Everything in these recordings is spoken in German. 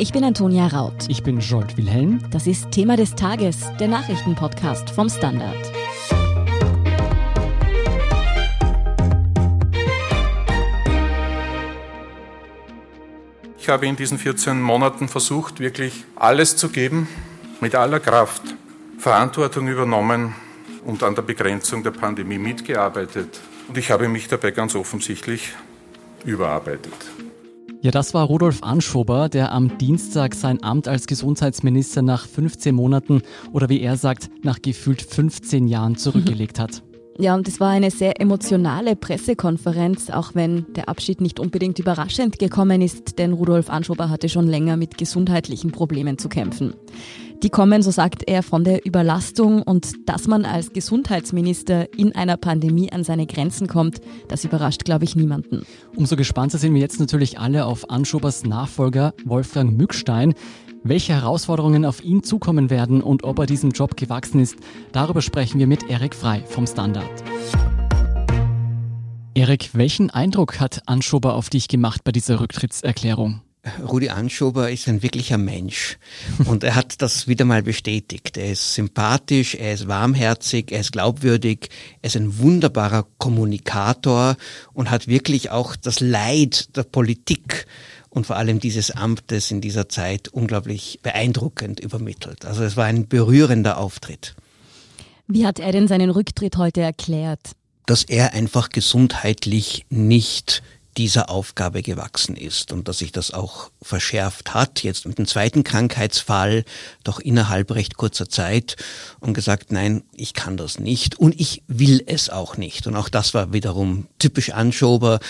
Ich bin Antonia Raut. Ich bin Jolt Wilhelm. Das ist Thema des Tages, der Nachrichtenpodcast vom Standard. Ich habe in diesen 14 Monaten versucht, wirklich alles zu geben, mit aller Kraft, Verantwortung übernommen und an der Begrenzung der Pandemie mitgearbeitet. Und ich habe mich dabei ganz offensichtlich überarbeitet. Ja, das war Rudolf Anschober, der am Dienstag sein Amt als Gesundheitsminister nach 15 Monaten oder wie er sagt, nach gefühlt 15 Jahren zurückgelegt hat. Ja, und es war eine sehr emotionale Pressekonferenz, auch wenn der Abschied nicht unbedingt überraschend gekommen ist, denn Rudolf Anschober hatte schon länger mit gesundheitlichen Problemen zu kämpfen. Die kommen, so sagt er, von der Überlastung und dass man als Gesundheitsminister in einer Pandemie an seine Grenzen kommt, das überrascht, glaube ich, niemanden. Umso gespannter sind wir jetzt natürlich alle auf Anschobers Nachfolger Wolfgang Mückstein. Welche Herausforderungen auf ihn zukommen werden und ob er diesem Job gewachsen ist, darüber sprechen wir mit Erik Frei vom Standard. Erik, welchen Eindruck hat Anschober auf dich gemacht bei dieser Rücktrittserklärung? Rudi Anschober ist ein wirklicher Mensch und er hat das wieder mal bestätigt. Er ist sympathisch, er ist warmherzig, er ist glaubwürdig, er ist ein wunderbarer Kommunikator und hat wirklich auch das Leid der Politik und vor allem dieses Amtes in dieser Zeit unglaublich beeindruckend übermittelt. Also es war ein berührender Auftritt. Wie hat er denn seinen Rücktritt heute erklärt? Dass er einfach gesundheitlich nicht dieser Aufgabe gewachsen ist und dass sich das auch verschärft hat, jetzt mit dem zweiten Krankheitsfall, doch innerhalb recht kurzer Zeit und gesagt, nein, ich kann das nicht und ich will es auch nicht. Und auch das war wiederum typisch Anschober.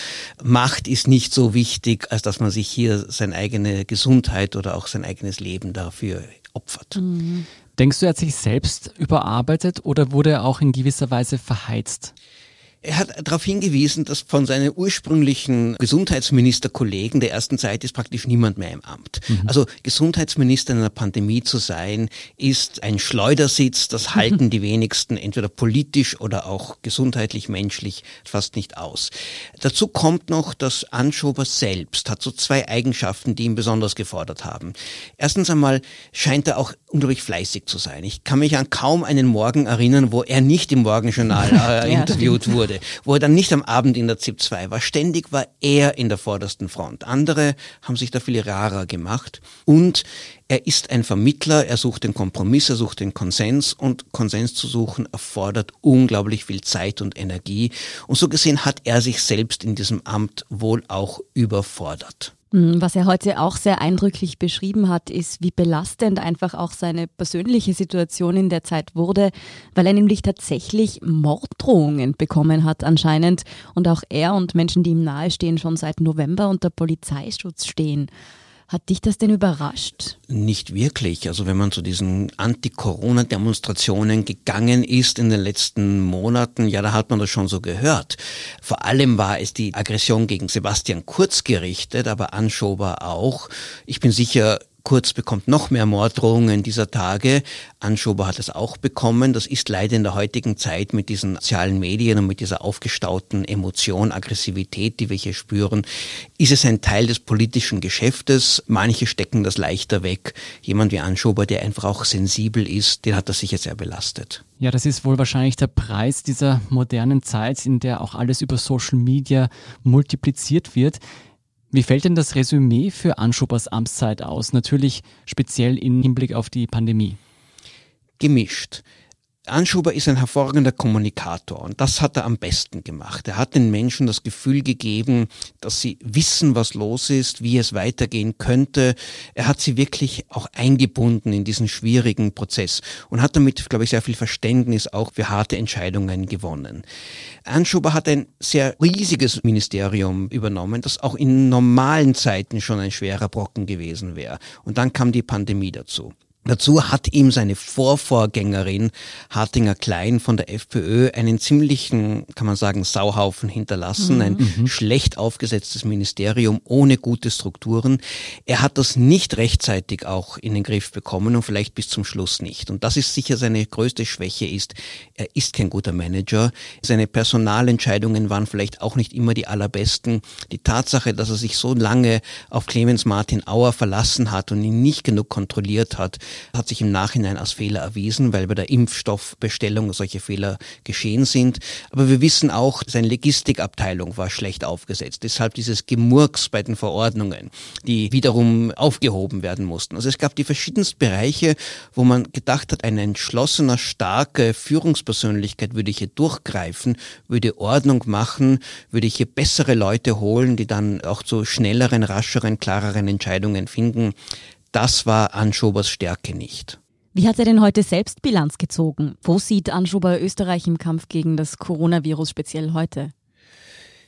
Macht ist nicht so wichtig, als dass man sich hier seine eigene Gesundheit oder auch sein eigenes Leben dafür opfert. Mhm. Denkst du, er hat sich selbst überarbeitet oder wurde er auch in gewisser Weise verheizt? Er hat darauf hingewiesen, dass von seinen ursprünglichen Gesundheitsministerkollegen der ersten Zeit ist praktisch niemand mehr im Amt. Mhm. Also Gesundheitsminister in einer Pandemie zu sein, ist ein Schleudersitz, das halten mhm. die wenigsten entweder politisch oder auch gesundheitlich, menschlich fast nicht aus. Dazu kommt noch, dass Anschober selbst hat so zwei Eigenschaften, die ihn besonders gefordert haben. Erstens einmal scheint er auch unglaublich fleißig zu sein. Ich kann mich an kaum einen Morgen erinnern, wo er nicht im Morgenjournal äh, ja, interviewt wurde wurde, wo er dann nicht am Abend in der ZIP 2 war. Ständig war er in der vordersten Front. Andere haben sich da viel rarer gemacht. Und er ist ein Vermittler, er sucht den Kompromiss, er sucht den Konsens und Konsens zu suchen erfordert unglaublich viel Zeit und Energie. Und so gesehen hat er sich selbst in diesem Amt wohl auch überfordert. Hm, was er heute auch sehr eindrücklich beschrieben hat, ist, wie belastend einfach auch seine persönliche Situation in der Zeit wurde, weil er nämlich tatsächlich Morddrohungen bekommen hat anscheinend und auch er und Menschen, die ihm nahestehen, schon seit November unter Polizeischutz stehen. Hat dich das denn überrascht? Nicht wirklich. Also wenn man zu diesen Anti-Corona-Demonstrationen gegangen ist in den letzten Monaten, ja, da hat man das schon so gehört. Vor allem war es die Aggression gegen Sebastian Kurz gerichtet, aber Anschober auch. Ich bin sicher, Kurz bekommt noch mehr Morddrohungen dieser Tage. Anschober hat es auch bekommen. Das ist leider in der heutigen Zeit mit diesen sozialen Medien und mit dieser aufgestauten Emotion, Aggressivität, die wir hier spüren, ist es ein Teil des politischen Geschäftes. Manche stecken das leichter weg. Jemand wie Anschober, der einfach auch sensibel ist, den hat das sicher sehr belastet. Ja, das ist wohl wahrscheinlich der Preis dieser modernen Zeit, in der auch alles über Social Media multipliziert wird. Wie fällt denn das Resümee für Anschubers Amtszeit aus? Natürlich speziell im Hinblick auf die Pandemie. Gemischt. Anschuber ist ein hervorragender Kommunikator und das hat er am besten gemacht. Er hat den Menschen das Gefühl gegeben, dass sie wissen, was los ist, wie es weitergehen könnte. Er hat sie wirklich auch eingebunden in diesen schwierigen Prozess und hat damit, glaube ich, sehr viel Verständnis auch für harte Entscheidungen gewonnen. Anschuber hat ein sehr riesiges Ministerium übernommen, das auch in normalen Zeiten schon ein schwerer Brocken gewesen wäre. Und dann kam die Pandemie dazu. Dazu hat ihm seine Vorvorgängerin Hartinger Klein von der FPÖ einen ziemlichen, kann man sagen, Sauhaufen hinterlassen, mhm. ein mhm. schlecht aufgesetztes Ministerium ohne gute Strukturen. Er hat das nicht rechtzeitig auch in den Griff bekommen und vielleicht bis zum Schluss nicht. Und das ist sicher seine größte Schwäche ist, er ist kein guter Manager. Seine Personalentscheidungen waren vielleicht auch nicht immer die allerbesten. Die Tatsache, dass er sich so lange auf Clemens Martin Auer verlassen hat und ihn nicht genug kontrolliert hat, hat sich im Nachhinein als Fehler erwiesen, weil bei der Impfstoffbestellung solche Fehler geschehen sind. Aber wir wissen auch, seine Logistikabteilung war schlecht aufgesetzt. Deshalb dieses Gemurks bei den Verordnungen, die wiederum aufgehoben werden mussten. Also es gab die verschiedensten Bereiche, wo man gedacht hat, eine entschlossener, starke Führungspersönlichkeit würde hier durchgreifen, würde Ordnung machen, würde hier bessere Leute holen, die dann auch zu schnelleren, rascheren, klareren Entscheidungen finden. Das war Anschobers Stärke nicht. Wie hat er denn heute selbst Bilanz gezogen? Wo sieht Anschober Österreich im Kampf gegen das Coronavirus speziell heute?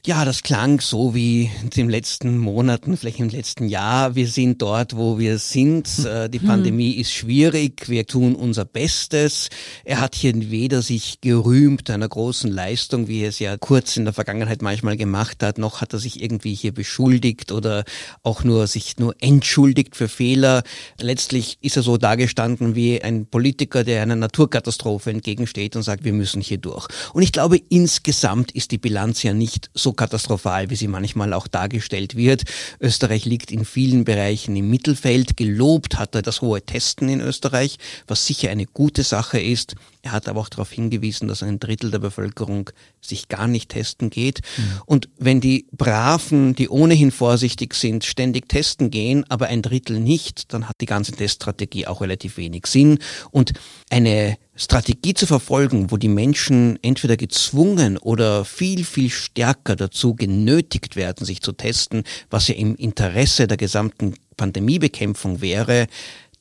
Ja, das klang so wie in den letzten Monaten, vielleicht im letzten Jahr. Wir sind dort, wo wir sind. Hm. Äh, die Pandemie ist schwierig. Wir tun unser Bestes. Er hat hier weder sich gerühmt einer großen Leistung, wie er es ja kurz in der Vergangenheit manchmal gemacht hat, noch hat er sich irgendwie hier beschuldigt oder auch nur sich nur entschuldigt für Fehler. Letztlich ist er so dargestanden wie ein Politiker, der einer Naturkatastrophe entgegensteht und sagt, wir müssen hier durch. Und ich glaube, insgesamt ist die Bilanz ja nicht so katastrophal, wie sie manchmal auch dargestellt wird. Österreich liegt in vielen Bereichen im Mittelfeld. Gelobt hat er das hohe Testen in Österreich, was sicher eine gute Sache ist. Er hat aber auch darauf hingewiesen, dass ein Drittel der Bevölkerung sich gar nicht testen geht. Mhm. Und wenn die Braven, die ohnehin vorsichtig sind, ständig testen gehen, aber ein Drittel nicht, dann hat die ganze Teststrategie auch relativ wenig Sinn. Und eine Strategie zu verfolgen, wo die Menschen entweder gezwungen oder viel, viel stärker dazu genötigt werden, sich zu testen, was ja im Interesse der gesamten Pandemiebekämpfung wäre,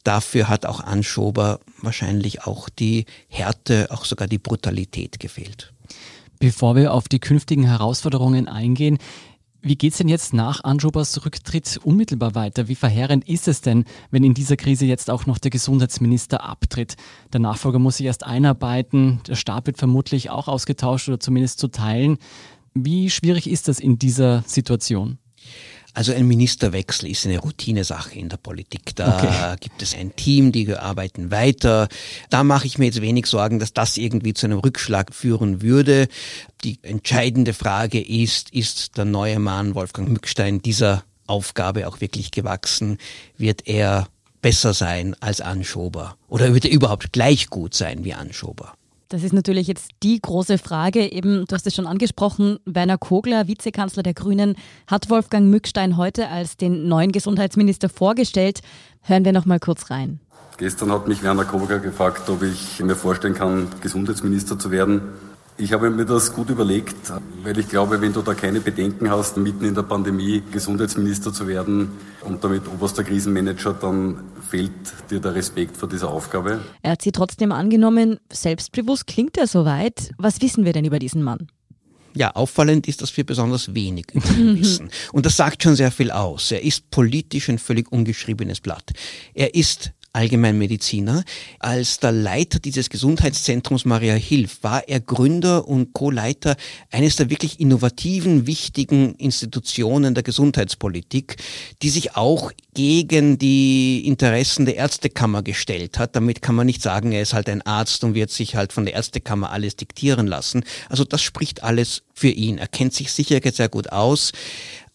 dafür hat auch Anschober wahrscheinlich auch die Härte, auch sogar die Brutalität gefehlt. Bevor wir auf die künftigen Herausforderungen eingehen, wie geht es denn jetzt nach Anschobers Rücktritt unmittelbar weiter? Wie verheerend ist es denn, wenn in dieser Krise jetzt auch noch der Gesundheitsminister abtritt? Der Nachfolger muss sich erst einarbeiten, der Stab wird vermutlich auch ausgetauscht oder zumindest zu teilen. Wie schwierig ist das in dieser Situation? Also ein Ministerwechsel ist eine Routinesache in der Politik. Da okay. gibt es ein Team, die arbeiten weiter. Da mache ich mir jetzt wenig Sorgen, dass das irgendwie zu einem Rückschlag führen würde. Die entscheidende Frage ist, ist der neue Mann Wolfgang Mückstein dieser Aufgabe auch wirklich gewachsen? Wird er besser sein als Anschober? Oder wird er überhaupt gleich gut sein wie Anschober? Das ist natürlich jetzt die große Frage. Eben, du hast es schon angesprochen, Werner Kogler, Vizekanzler der Grünen, hat Wolfgang Mückstein heute als den neuen Gesundheitsminister vorgestellt. Hören wir noch mal kurz rein. Gestern hat mich Werner Kogler gefragt, ob ich mir vorstellen kann, Gesundheitsminister zu werden. Ich habe mir das gut überlegt, weil ich glaube, wenn du da keine Bedenken hast, mitten in der Pandemie Gesundheitsminister zu werden und damit oberster Krisenmanager, dann fehlt dir der Respekt vor dieser Aufgabe. Er hat sie trotzdem angenommen. Selbstbewusst klingt er soweit. Was wissen wir denn über diesen Mann? Ja, auffallend ist, dass wir besonders wenig über ihn wissen. Und das sagt schon sehr viel aus. Er ist politisch ein völlig ungeschriebenes Blatt. Er ist Allgemeinmediziner. Als der Leiter dieses Gesundheitszentrums Maria Hilf war er Gründer und Co-Leiter eines der wirklich innovativen, wichtigen Institutionen der Gesundheitspolitik, die sich auch gegen die Interessen der Ärztekammer gestellt hat. Damit kann man nicht sagen, er ist halt ein Arzt und wird sich halt von der Ärztekammer alles diktieren lassen. Also das spricht alles für ihn. Er kennt sich sicher sehr gut aus.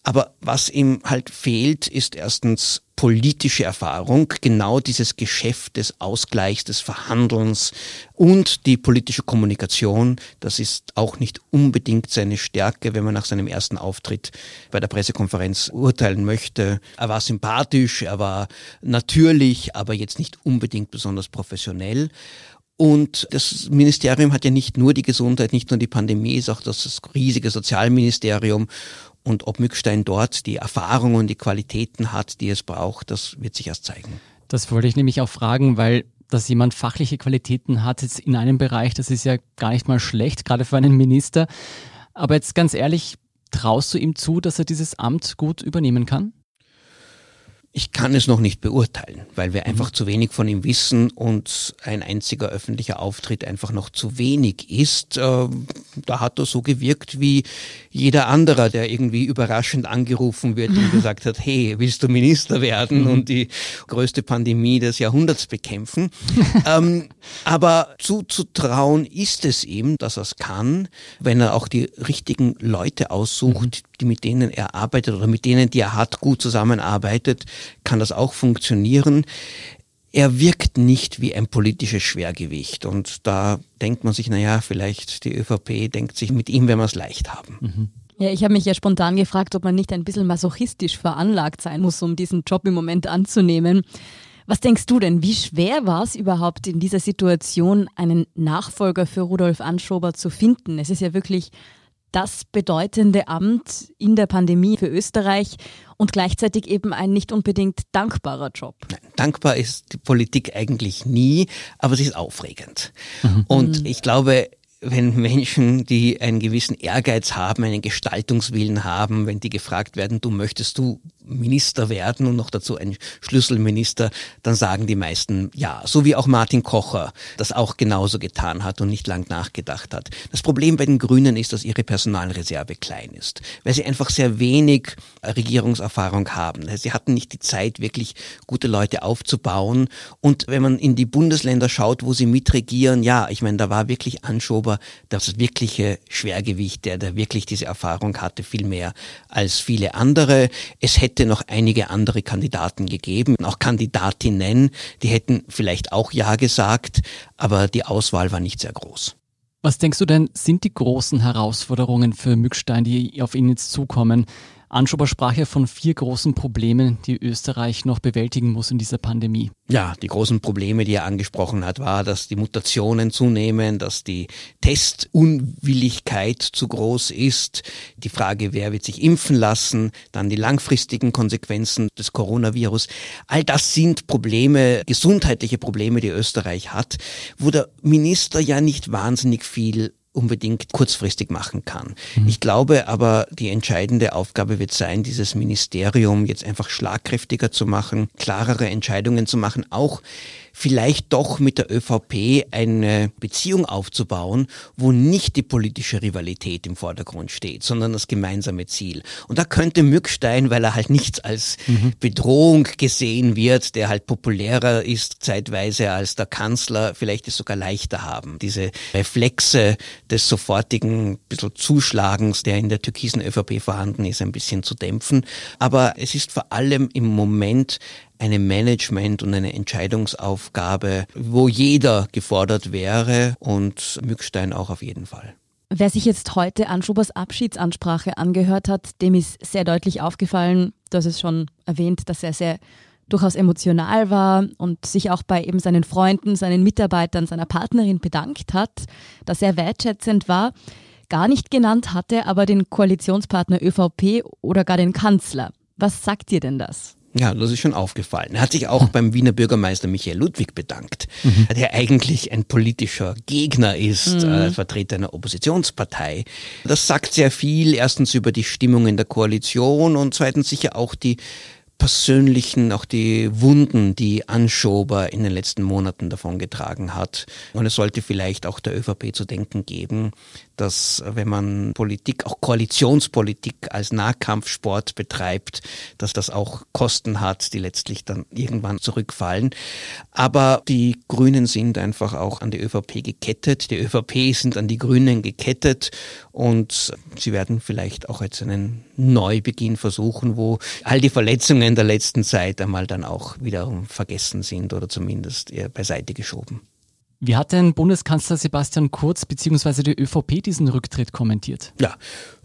Aber was ihm halt fehlt, ist erstens politische Erfahrung, genau dieses Geschäft des Ausgleichs, des Verhandelns und die politische Kommunikation. Das ist auch nicht unbedingt seine Stärke, wenn man nach seinem ersten Auftritt bei der Pressekonferenz urteilen möchte. Er war sympathisch, er war natürlich, aber jetzt nicht unbedingt besonders professionell. Und das Ministerium hat ja nicht nur die Gesundheit, nicht nur die Pandemie, ist auch das riesige Sozialministerium. Und ob Mückstein dort die Erfahrung und die Qualitäten hat, die es braucht, das wird sich erst zeigen. Das wollte ich nämlich auch fragen, weil dass jemand fachliche Qualitäten hat jetzt in einem Bereich, das ist ja gar nicht mal schlecht, gerade für einen Minister. Aber jetzt ganz ehrlich, traust du ihm zu, dass er dieses Amt gut übernehmen kann? Ich kann es noch nicht beurteilen, weil wir einfach mhm. zu wenig von ihm wissen und ein einziger öffentlicher Auftritt einfach noch zu wenig ist. Äh, da hat er so gewirkt wie jeder anderer, der irgendwie überraschend angerufen wird und gesagt hat, hey, willst du Minister werden mhm. und die größte Pandemie des Jahrhunderts bekämpfen? ähm, aber zuzutrauen ist es ihm, dass er es kann, wenn er auch die richtigen Leute aussucht, mhm. Die mit denen er arbeitet oder mit denen, die er hat, gut zusammenarbeitet kann das auch funktionieren. Er wirkt nicht wie ein politisches Schwergewicht und da denkt man sich, naja, vielleicht die ÖVP denkt sich, mit ihm werden wir es leicht haben. Mhm. Ja, ich habe mich ja spontan gefragt, ob man nicht ein bisschen masochistisch veranlagt sein muss, um diesen Job im Moment anzunehmen. Was denkst du denn, wie schwer war es überhaupt in dieser Situation, einen Nachfolger für Rudolf Anschober zu finden? Es ist ja wirklich das bedeutende Amt in der Pandemie für Österreich und gleichzeitig eben ein nicht unbedingt dankbarer Job. Dankbar ist die Politik eigentlich nie, aber sie ist aufregend. Mhm. Und ich glaube, wenn Menschen, die einen gewissen Ehrgeiz haben, einen Gestaltungswillen haben, wenn die gefragt werden, du möchtest du Minister werden und noch dazu ein Schlüsselminister, dann sagen die meisten ja. So wie auch Martin Kocher das auch genauso getan hat und nicht lang nachgedacht hat. Das Problem bei den Grünen ist, dass ihre Personalreserve klein ist, weil sie einfach sehr wenig Regierungserfahrung haben. Sie hatten nicht die Zeit, wirklich gute Leute aufzubauen. Und wenn man in die Bundesländer schaut, wo sie mitregieren, ja, ich meine, da war wirklich Anschober das wirkliche Schwergewicht, der, der wirklich diese Erfahrung hatte, viel mehr als viele andere. Es hätte hätte noch einige andere Kandidaten gegeben, auch Kandidatinnen, die hätten vielleicht auch Ja gesagt, aber die Auswahl war nicht sehr groß. Was denkst du denn, sind die großen Herausforderungen für Mückstein, die auf ihn jetzt zukommen? Anschober sprach ja von vier großen Problemen, die Österreich noch bewältigen muss in dieser Pandemie. Ja, die großen Probleme, die er angesprochen hat, war, dass die Mutationen zunehmen, dass die Testunwilligkeit zu groß ist, die Frage, wer wird sich impfen lassen, dann die langfristigen Konsequenzen des Coronavirus. All das sind Probleme, gesundheitliche Probleme, die Österreich hat, wo der Minister ja nicht wahnsinnig viel unbedingt kurzfristig machen kann. Mhm. Ich glaube aber, die entscheidende Aufgabe wird sein, dieses Ministerium jetzt einfach schlagkräftiger zu machen, klarere Entscheidungen zu machen, auch vielleicht doch mit der ÖVP eine Beziehung aufzubauen, wo nicht die politische Rivalität im Vordergrund steht, sondern das gemeinsame Ziel. Und da könnte Mückstein, weil er halt nichts als mhm. Bedrohung gesehen wird, der halt populärer ist zeitweise als der Kanzler, vielleicht es sogar leichter haben. Diese Reflexe des sofortigen bisschen Zuschlagens, der in der türkisen ÖVP vorhanden ist, ein bisschen zu dämpfen. Aber es ist vor allem im Moment eine Management- und eine Entscheidungsaufgabe, wo jeder gefordert wäre und Mückstein auch auf jeden Fall. Wer sich jetzt heute Anschubers Abschiedsansprache angehört hat, dem ist sehr deutlich aufgefallen, du hast es schon erwähnt, dass er sehr durchaus emotional war und sich auch bei eben seinen Freunden, seinen Mitarbeitern, seiner Partnerin bedankt hat, dass er wertschätzend war. Gar nicht genannt hatte aber den Koalitionspartner ÖVP oder gar den Kanzler. Was sagt dir denn das? Ja, das ist schon aufgefallen. Er hat sich auch beim Wiener Bürgermeister Michael Ludwig bedankt, mhm. der eigentlich ein politischer Gegner ist, mhm. äh, Vertreter einer Oppositionspartei. Das sagt sehr viel, erstens über die Stimmung in der Koalition und zweitens sicher auch die persönlichen, auch die Wunden, die Anschober in den letzten Monaten davon getragen hat. Und es sollte vielleicht auch der ÖVP zu denken geben, dass wenn man Politik, auch Koalitionspolitik als Nahkampfsport betreibt, dass das auch Kosten hat, die letztlich dann irgendwann zurückfallen. Aber die Grünen sind einfach auch an die ÖVP gekettet. Die ÖVP sind an die Grünen gekettet und sie werden vielleicht auch jetzt einen Neubeginn versuchen, wo all die Verletzungen der letzten Zeit einmal dann auch wiederum vergessen sind oder zumindest eher beiseite geschoben. Wie hat denn Bundeskanzler Sebastian Kurz bzw. die ÖVP diesen Rücktritt kommentiert? Ja,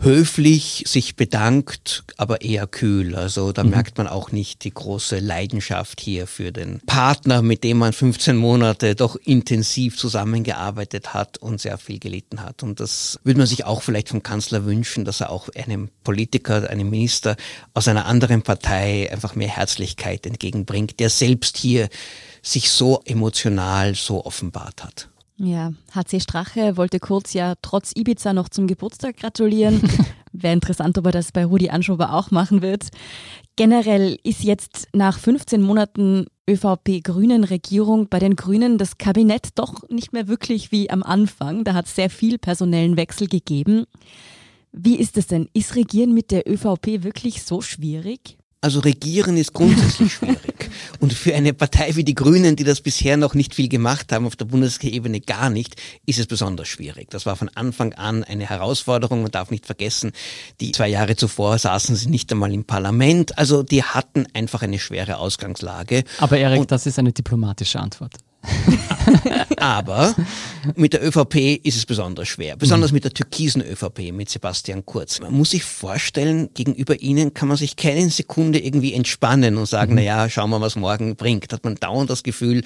höflich, sich bedankt, aber eher kühl. Also da mhm. merkt man auch nicht die große Leidenschaft hier für den Partner, mit dem man 15 Monate doch intensiv zusammengearbeitet hat und sehr viel gelitten hat. Und das würde man sich auch vielleicht vom Kanzler wünschen, dass er auch einem Politiker, einem Minister aus einer anderen Partei einfach mehr Herzlichkeit entgegenbringt, der selbst hier sich so emotional so offenbart hat. Ja, HC Strache wollte Kurz ja trotz Ibiza noch zum Geburtstag gratulieren. Wäre interessant, ob er das bei Rudi Anschober auch machen wird. Generell ist jetzt nach 15 Monaten ÖVP-Grünen-Regierung bei den Grünen das Kabinett doch nicht mehr wirklich wie am Anfang. Da hat es sehr viel personellen Wechsel gegeben. Wie ist es denn? Ist Regieren mit der ÖVP wirklich so schwierig? Also regieren ist grundsätzlich schwierig. Und für eine Partei wie die Grünen, die das bisher noch nicht viel gemacht haben, auf der Bundesebene gar nicht, ist es besonders schwierig. Das war von Anfang an eine Herausforderung. Man darf nicht vergessen, die zwei Jahre zuvor saßen sie nicht einmal im Parlament. Also die hatten einfach eine schwere Ausgangslage. Aber Erik, Und das ist eine diplomatische Antwort. Aber mit der ÖVP ist es besonders schwer, besonders mit der türkisen ÖVP, mit Sebastian Kurz. Man muss sich vorstellen, gegenüber ihnen kann man sich keine Sekunde irgendwie entspannen und sagen, mhm. na ja, schauen wir, was morgen bringt. Hat man dauernd das Gefühl,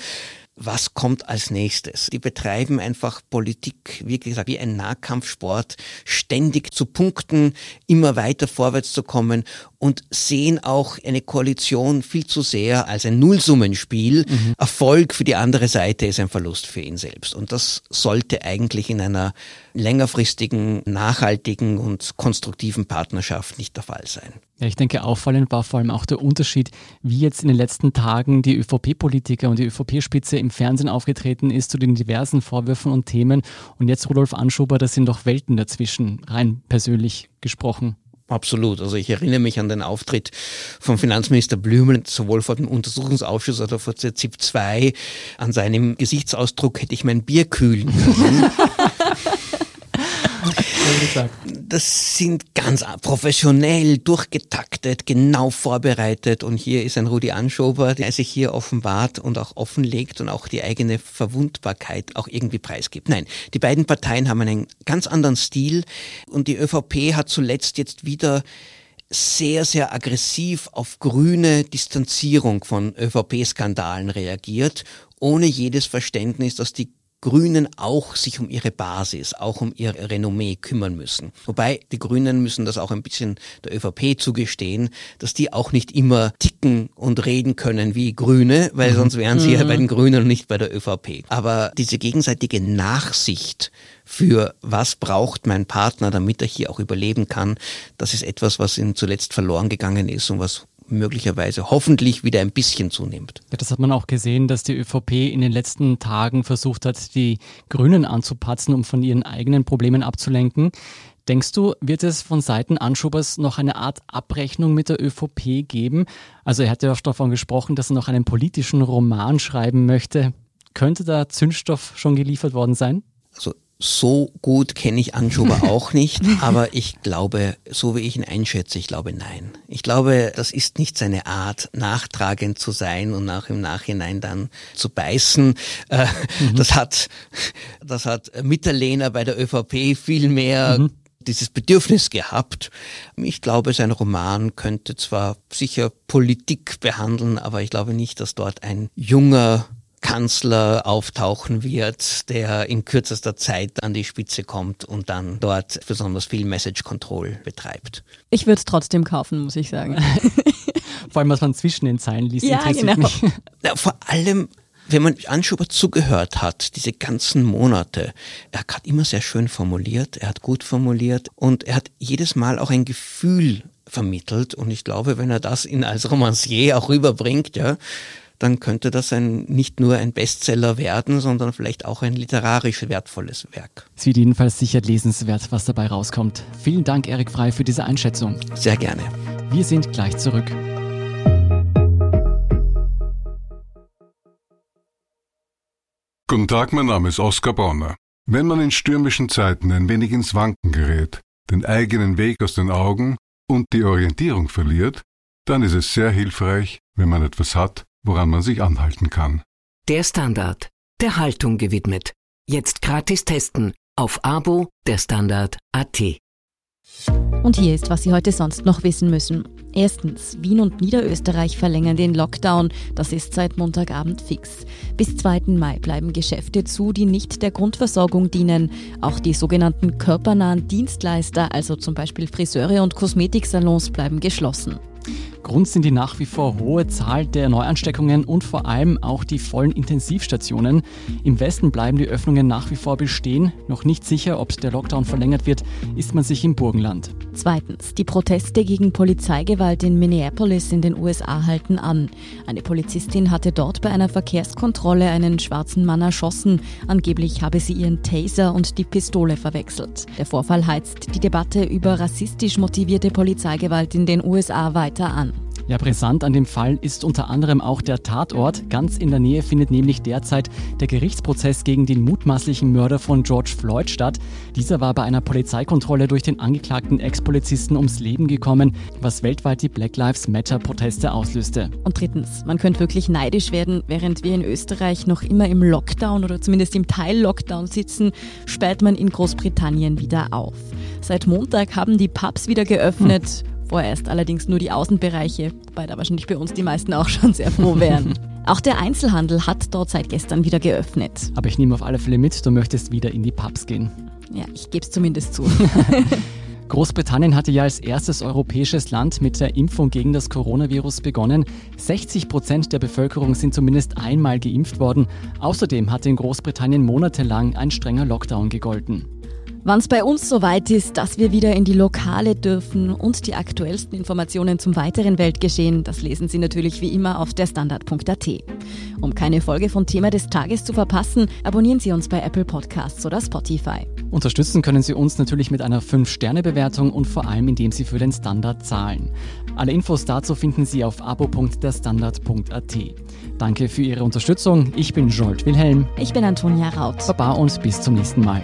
was kommt als nächstes. Die betreiben einfach Politik, wie gesagt, wie ein Nahkampfsport, ständig zu punkten, immer weiter vorwärts zu kommen und sehen auch eine Koalition viel zu sehr als ein Nullsummenspiel. Mhm. Erfolg für die andere Seite ist ein Verlust für ihn selbst. Und das sollte eigentlich in einer längerfristigen, nachhaltigen und konstruktiven Partnerschaft nicht der Fall sein. Ja, ich denke, auffallend war vor allem auch der Unterschied, wie jetzt in den letzten Tagen die ÖVP-Politiker und die ÖVP-Spitze im Fernsehen aufgetreten ist zu den diversen Vorwürfen und Themen. Und jetzt Rudolf Anschober, das sind doch Welten dazwischen, rein persönlich gesprochen. Absolut. Also ich erinnere mich an den Auftritt vom Finanzminister Blümel, sowohl vor dem Untersuchungsausschuss oder vor der ZIP 2. An seinem Gesichtsausdruck hätte ich mein Bier kühlen können. Das sind ganz professionell, durchgetaktet, genau vorbereitet. Und hier ist ein Rudi Anschober, der sich hier offenbart und auch offenlegt und auch die eigene Verwundbarkeit auch irgendwie preisgibt. Nein, die beiden Parteien haben einen ganz anderen Stil. Und die ÖVP hat zuletzt jetzt wieder sehr, sehr aggressiv auf grüne Distanzierung von ÖVP-Skandalen reagiert, ohne jedes Verständnis, dass die Grünen auch sich um ihre Basis, auch um ihr Renommee kümmern müssen. Wobei die Grünen müssen das auch ein bisschen der ÖVP zugestehen, dass die auch nicht immer ticken und reden können wie Grüne, weil mhm. sonst wären sie ja mhm. bei den Grünen und nicht bei der ÖVP. Aber diese gegenseitige Nachsicht für was braucht mein Partner, damit er hier auch überleben kann, das ist etwas, was ihm zuletzt verloren gegangen ist und was möglicherweise hoffentlich wieder ein bisschen zunimmt. Ja, das hat man auch gesehen, dass die ÖVP in den letzten Tagen versucht hat, die Grünen anzupatzen, um von ihren eigenen Problemen abzulenken. Denkst du, wird es von Seiten Anschubers noch eine Art Abrechnung mit der ÖVP geben? Also er hat ja auch davon gesprochen, dass er noch einen politischen Roman schreiben möchte. Könnte da Zündstoff schon geliefert worden sein? Also so gut kenne ich Anschober auch nicht, aber ich glaube, so wie ich ihn einschätze, ich glaube nein. Ich glaube, das ist nicht seine Art, nachtragend zu sein und nach im Nachhinein dann zu beißen. Äh, mhm. Das hat, das hat Mitterlehner bei der ÖVP viel mehr mhm dieses Bedürfnis gehabt. Ich glaube, sein Roman könnte zwar sicher Politik behandeln, aber ich glaube nicht, dass dort ein junger Kanzler auftauchen wird, der in kürzester Zeit an die Spitze kommt und dann dort besonders viel Message Control betreibt. Ich würde es trotzdem kaufen, muss ich sagen. vor allem, was man zwischen den Zeilen liest, ja, interessiert genau. mich. Ja, vor allem, wenn man Anschuber zugehört hat, diese ganzen Monate, er hat immer sehr schön formuliert, er hat gut formuliert und er hat jedes Mal auch ein Gefühl vermittelt und ich glaube, wenn er das in als Romancier auch rüberbringt, ja, dann könnte das ein, nicht nur ein Bestseller werden, sondern vielleicht auch ein literarisch wertvolles Werk. Es wird jedenfalls sicher lesenswert, was dabei rauskommt. Vielen Dank, Erik Frei, für diese Einschätzung. Sehr gerne. Wir sind gleich zurück. Guten Tag, mein Name ist Oskar Bonner. Wenn man in stürmischen Zeiten ein wenig ins Wanken gerät, den eigenen Weg aus den Augen und die Orientierung verliert, dann ist es sehr hilfreich, wenn man etwas hat, woran man sich anhalten kann. Der Standard, der Haltung gewidmet. Jetzt gratis testen auf Abo der Standard AT. Und hier ist, was Sie heute sonst noch wissen müssen. Erstens, Wien und Niederösterreich verlängern den Lockdown. Das ist seit Montagabend fix. Bis 2. Mai bleiben Geschäfte zu, die nicht der Grundversorgung dienen. Auch die sogenannten körpernahen Dienstleister, also zum Beispiel Friseure und Kosmetiksalons, bleiben geschlossen. Grund sind die nach wie vor hohe Zahl der Neuansteckungen und vor allem auch die vollen Intensivstationen. Im Westen bleiben die Öffnungen nach wie vor bestehen. Noch nicht sicher, ob der Lockdown verlängert wird, ist man sich im Burgenland. Zweitens, die Proteste gegen Polizeigewalt in Minneapolis in den USA halten an. Eine Polizistin hatte dort bei einer Verkehrskontrolle einen schwarzen Mann erschossen. Angeblich habe sie ihren Taser und die Pistole verwechselt. Der Vorfall heizt die Debatte über rassistisch motivierte Polizeigewalt in den USA weiter an. Ja, brisant an dem Fall ist unter anderem auch der Tatort. Ganz in der Nähe findet nämlich derzeit der Gerichtsprozess gegen den mutmaßlichen Mörder von George Floyd statt. Dieser war bei einer Polizeikontrolle durch den angeklagten Ex-Polizisten ums Leben gekommen, was weltweit die Black Lives Matter-Proteste auslöste. Und drittens, man könnte wirklich neidisch werden, während wir in Österreich noch immer im Lockdown oder zumindest im Teil-Lockdown sitzen, sperrt man in Großbritannien wieder auf. Seit Montag haben die Pubs wieder geöffnet. Hm. Vorerst allerdings nur die Außenbereiche, wobei da wahrscheinlich bei uns die meisten auch schon sehr froh wären. Auch der Einzelhandel hat dort seit gestern wieder geöffnet. Aber ich nehme auf alle Fälle mit, du möchtest wieder in die Pubs gehen. Ja, ich gebe es zumindest zu. Großbritannien hatte ja als erstes europäisches Land mit der Impfung gegen das Coronavirus begonnen. 60 Prozent der Bevölkerung sind zumindest einmal geimpft worden. Außerdem hat in Großbritannien monatelang ein strenger Lockdown gegolten. Wann es bei uns soweit ist, dass wir wieder in die Lokale dürfen und die aktuellsten Informationen zum weiteren Weltgeschehen, das lesen Sie natürlich wie immer auf der Standard.at. Um keine Folge von Thema des Tages zu verpassen, abonnieren Sie uns bei Apple Podcasts oder Spotify. Unterstützen können Sie uns natürlich mit einer 5-Sterne-Bewertung und vor allem, indem Sie für den Standard zahlen. Alle Infos dazu finden Sie auf abo.derstandard.at. Danke für Ihre Unterstützung. Ich bin Jolt Wilhelm. Ich bin Antonia Raut. Baba und bis zum nächsten Mal.